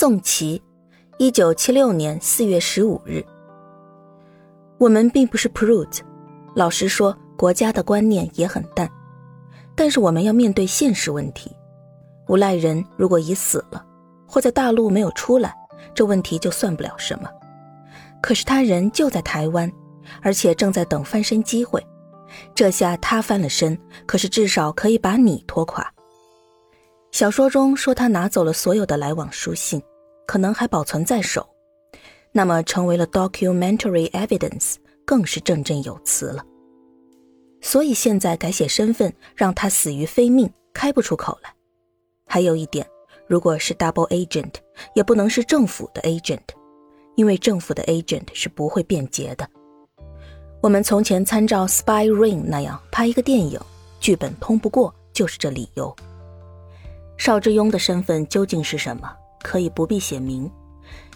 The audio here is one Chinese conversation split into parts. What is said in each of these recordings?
宋琦，一九七六年四月十五日。我们并不是 prude，老实说，国家的观念也很淡。但是我们要面对现实问题：无赖人如果已死了，或在大陆没有出来，这问题就算不了什么。可是他人就在台湾，而且正在等翻身机会。这下他翻了身，可是至少可以把你拖垮。小说中说他拿走了所有的来往书信，可能还保存在手，那么成为了 documentary evidence，更是振振有词了。所以现在改写身份，让他死于非命，开不出口来。还有一点，如果是 double agent，也不能是政府的 agent，因为政府的 agent 是不会变节的。我们从前参照《Spy Ring》那样拍一个电影，剧本通不过就是这理由。邵志庸的身份究竟是什么？可以不必写明，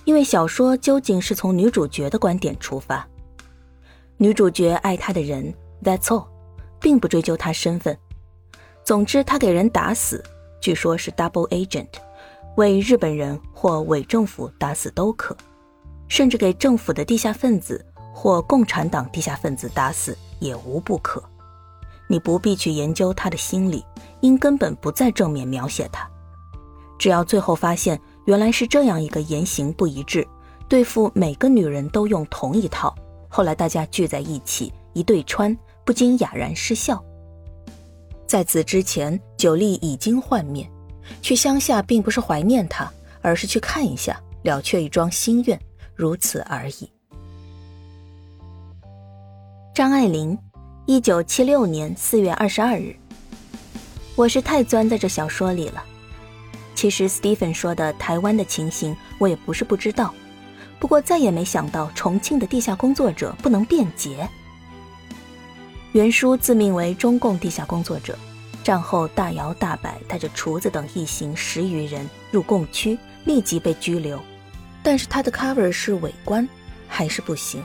因为小说究竟是从女主角的观点出发。女主角爱他的人，That's all，并不追究他身份。总之，他给人打死，据说是 double agent，为日本人或伪政府打死都可，甚至给政府的地下分子。或共产党地下分子打死也无不可，你不必去研究他的心理，因根本不在正面描写他。只要最后发现原来是这样一个言行不一致，对付每个女人都用同一套，后来大家聚在一起一对穿，不禁哑然失笑。在此之前，九莉已经幻灭，去乡下并不是怀念他，而是去看一下，了却一桩心愿，如此而已。张爱玲，一九七六年四月二十二日。我是太钻在这小说里了。其实 Stephen 说的台湾的情形，我也不是不知道。不过再也没想到重庆的地下工作者不能辩解。袁叔自命为中共地下工作者，战后大摇大摆带着厨子等一行十余人入共区，立即被拘留。但是他的 cover 是伪官，还是不行。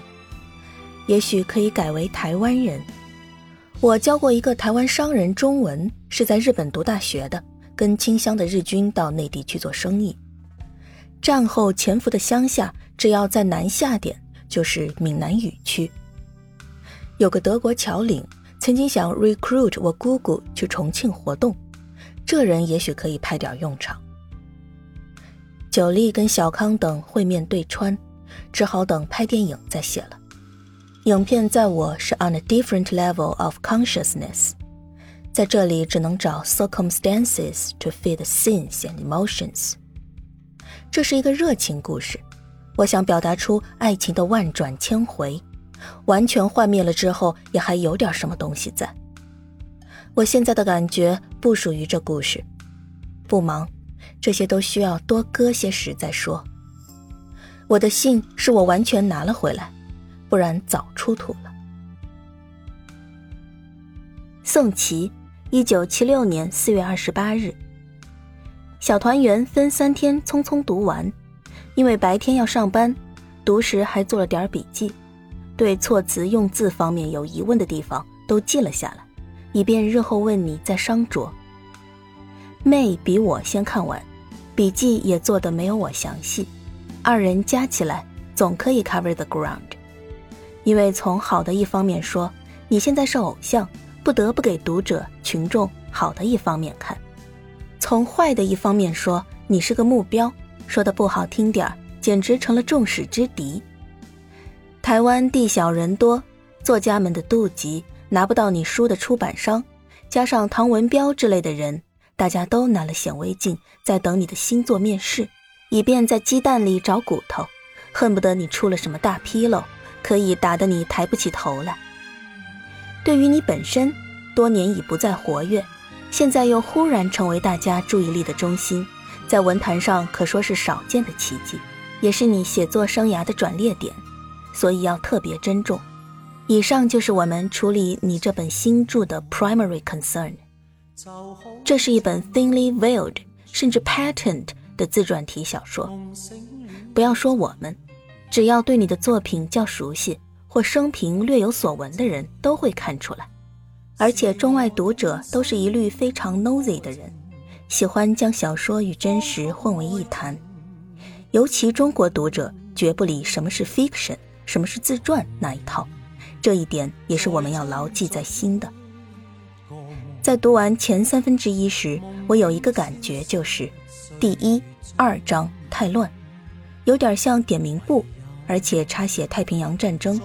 也许可以改为台湾人。我教过一个台湾商人中文，是在日本读大学的，跟清乡的日军到内地去做生意。战后潜伏的乡下，只要在南下点，就是闽南语区。有个德国侨领曾经想 recruit 我姑姑去重庆活动，这人也许可以派点用场。九莉跟小康等会面对穿，只好等拍电影再写了。影片在我是 on a different level of consciousness，在这里只能找 circumstances to fit scenes and emotions。这是一个热情故事，我想表达出爱情的万转千回，完全幻灭了之后也还有点什么东西在。我现在的感觉不属于这故事，不忙，这些都需要多搁些时再说。我的信是我完全拿了回来。不然早出土了。宋琦，一九七六年四月二十八日。小团圆分三天匆匆读完，因为白天要上班，读时还做了点笔记，对措辞用字方面有疑问的地方都记了下来，以便日后问你再商酌。妹比我先看完，笔记也做的没有我详细，二人加起来总可以 cover the ground。因为从好的一方面说，你现在是偶像，不得不给读者群众好的一方面看；从坏的一方面说，你是个目标，说的不好听点儿，简直成了众矢之的。台湾地小人多，作家们的妒忌拿不到你书的出版商，加上唐文彪之类的人，大家都拿了显微镜在等你的新作面试，以便在鸡蛋里找骨头，恨不得你出了什么大纰漏。可以打得你抬不起头来。对于你本身，多年已不再活跃，现在又忽然成为大家注意力的中心，在文坛上可说是少见的奇迹，也是你写作生涯的转捩点，所以要特别珍重。以上就是我们处理你这本新著的 primary concern。这是一本 thinly veiled，甚至 patent 的自传体小说。不要说我们。只要对你的作品较熟悉或生平略有所闻的人都会看出来，而且中外读者都是一律非常 nosy 的人，喜欢将小说与真实混为一谈。尤其中国读者绝不理什么是 fiction，什么是自传那一套，这一点也是我们要牢记在心的。在读完前三分之一时，我有一个感觉，就是第一、二章太乱，有点像点名簿，而且插写太平洋战争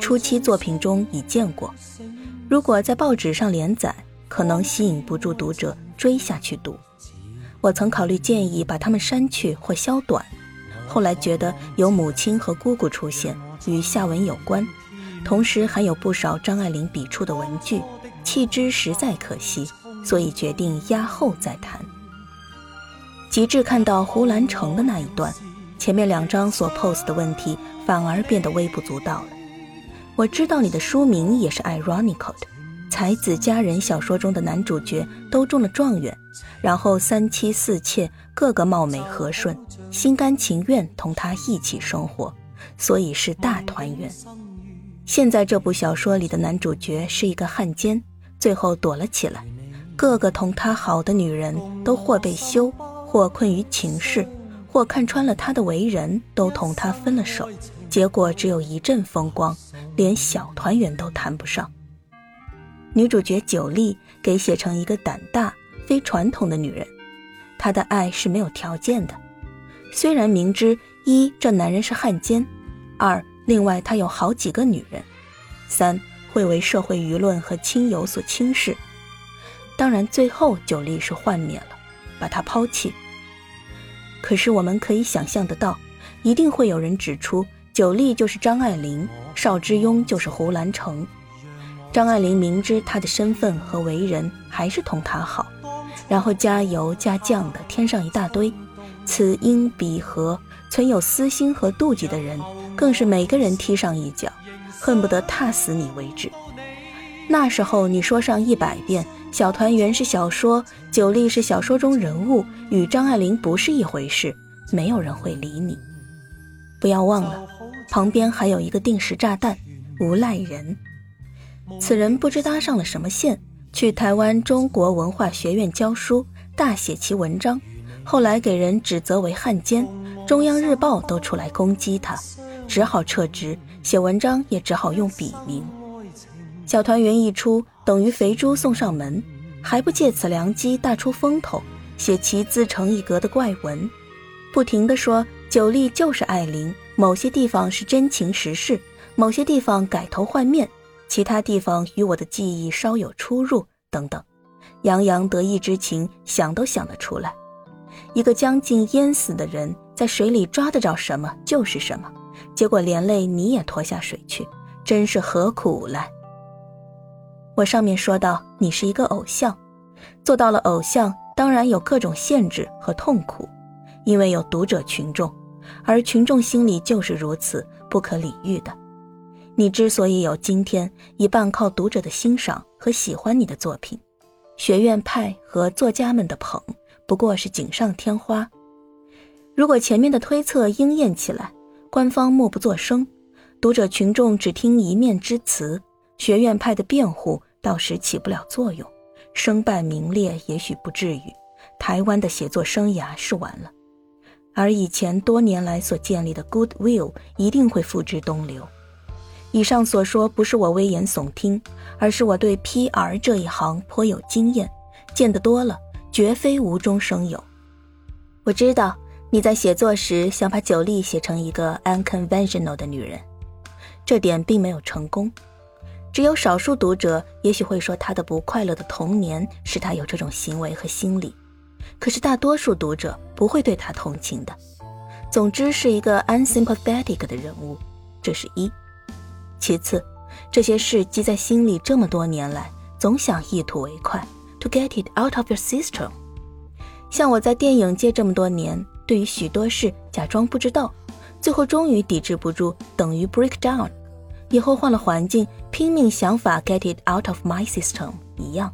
初期作品中已见过。如果在报纸上连载，可能吸引不住读者追下去读。我曾考虑建议把它们删去或削短，后来觉得有母亲和姑姑出现与下文有关，同时还有不少张爱玲笔触的文句。弃之实在可惜，所以决定压后再谈。极致看到胡兰成的那一段，前面两章所 pose 的问题反而变得微不足道了。我知道你的书名也是 ironical 的，才子佳人小说中的男主角都中了状元，然后三妻四妾个个貌美和顺，心甘情愿同他一起生活，所以是大团圆。现在这部小说里的男主角是一个汉奸。最后躲了起来，个个同他好的女人都或被休，或困于情势，或看穿了他的为人，都同他分了手。结果只有一阵风光，连小团圆都谈不上。女主角九莉给写成一个胆大、非传统的女人，她的爱是没有条件的。虽然明知一这男人是汉奸，二另外他有好几个女人，三。会为社会舆论和亲友所轻视，当然最后九莉是幻灭了，把他抛弃。可是我们可以想象得到，一定会有人指出九莉就是张爱玲，邵之庸就是胡兰成。张爱玲明知他的身份和为人，还是同他好，然后加油加酱的添上一大堆，此因彼何，存有私心和妒忌的人，更是每个人踢上一脚。恨不得踏死你为止。那时候你说上一百遍，小团圆是小说，九莉是小说中人物，与张爱玲不是一回事，没有人会理你。不要忘了，旁边还有一个定时炸弹——无赖人。此人不知搭上了什么线，去台湾中国文化学院教书，大写其文章，后来给人指责为汉奸，中央日报都出来攻击他，只好撤职。写文章也只好用笔名。小团圆一出，等于肥猪送上门，还不借此良机大出风头，写其自成一格的怪文，不停地说九莉就是艾琳，某些地方是真情实事，某些地方改头换面，其他地方与我的记忆稍有出入，等等，洋洋得意之情，想都想得出来。一个将近淹死的人，在水里抓得着什么就是什么。结果连累你也拖下水去，真是何苦来？我上面说到，你是一个偶像，做到了偶像，当然有各种限制和痛苦，因为有读者群众，而群众心里就是如此不可理喻的。你之所以有今天，一半靠读者的欣赏和喜欢你的作品，学院派和作家们的捧，不过是锦上添花。如果前面的推测应验起来，官方默不作声，读者群众只听一面之词，学院派的辩护到时起不了作用，身败名裂也许不至于，台湾的写作生涯是完了，而以前多年来所建立的 goodwill 一定会付之东流。以上所说不是我危言耸听，而是我对 PR 这一行颇有经验，见得多了，绝非无中生有。我知道。你在写作时想把九莉写成一个 unconventional 的女人，这点并没有成功。只有少数读者也许会说她的不快乐的童年使她有这种行为和心理，可是大多数读者不会对她同情的。总之是一个 unsympathetic 的人物，这是一。其次，这些事积在心里这么多年来，总想一吐为快，to get it out of your system。像我在电影界这么多年。对于许多事假装不知道，最后终于抵制不住，等于 break down。以后换了环境，拼命想法 get it out of my system 一样。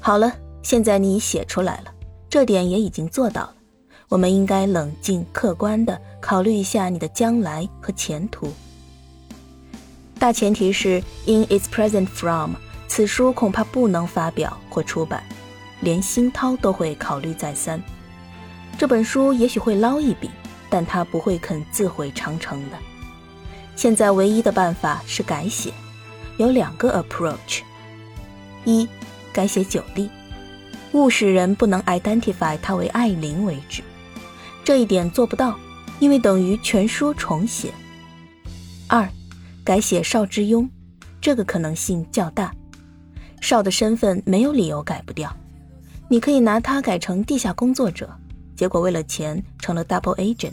好了，现在你写出来了，这点也已经做到了。我们应该冷静客观地考虑一下你的将来和前途。大前提是 in its present from，此书恐怕不能发表或出版，连新涛都会考虑再三。这本书也许会捞一笔，但他不会肯自毁长城的。现在唯一的办法是改写，有两个 approach：一，改写九力，物使人不能 identify 他为艾琳为止。这一点做不到，因为等于全书重写。二，改写邵之庸，这个可能性较大。邵的身份没有理由改不掉，你可以拿他改成地下工作者，结果为了钱成了 double agent，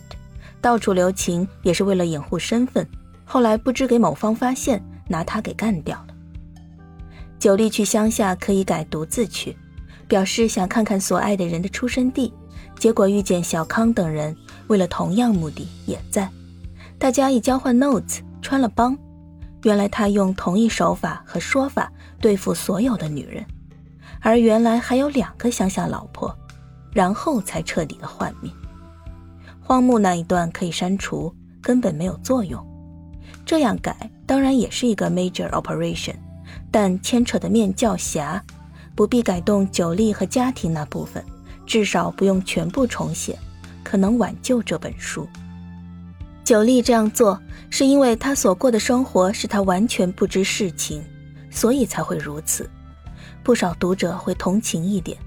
到处留情也是为了掩护身份。后来不知给某方发现，拿他给干掉了。九力去乡下可以改独自去，表示想看看所爱的人的出生地，结果遇见小康等人，为了同样目的也在，大家一交换 notes，穿了帮。原来他用同一手法和说法对付所有的女人，而原来还有两个乡下老婆，然后才彻底的幻灭。荒木那一段可以删除，根本没有作用。这样改当然也是一个 major operation，但牵扯的面较狭，不必改动九力和家庭那部分，至少不用全部重写，可能挽救这本书。九力这样做是因为他所过的生活使他完全不知事情，所以才会如此。不少读者会同情一点，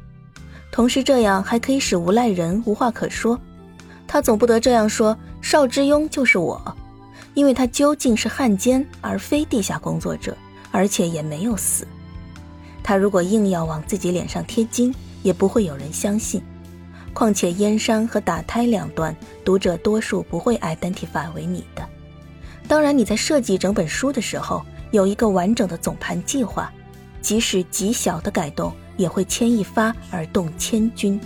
同时这样还可以使无赖人无话可说。他总不得这样说：邵之庸就是我。因为他究竟是汉奸，而非地下工作者，而且也没有死。他如果硬要往自己脸上贴金，也不会有人相信。况且燕山和打胎两段，读者多数不会 identify 为你的。当然，你在设计整本书的时候，有一个完整的总盘计划，即使极小的改动，也会牵一发而动千钧。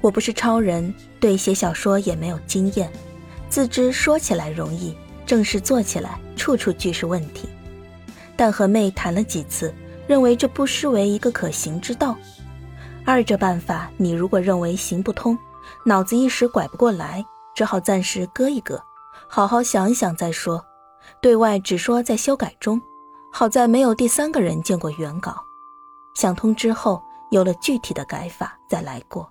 我不是超人，对写小说也没有经验。自知说起来容易，正式做起来处处俱是问题。但和妹谈了几次，认为这不失为一个可行之道。二者办法，你如果认为行不通，脑子一时拐不过来，只好暂时搁一搁，好好想一想再说。对外只说在修改中，好在没有第三个人见过原稿。想通之后，有了具体的改法，再来过。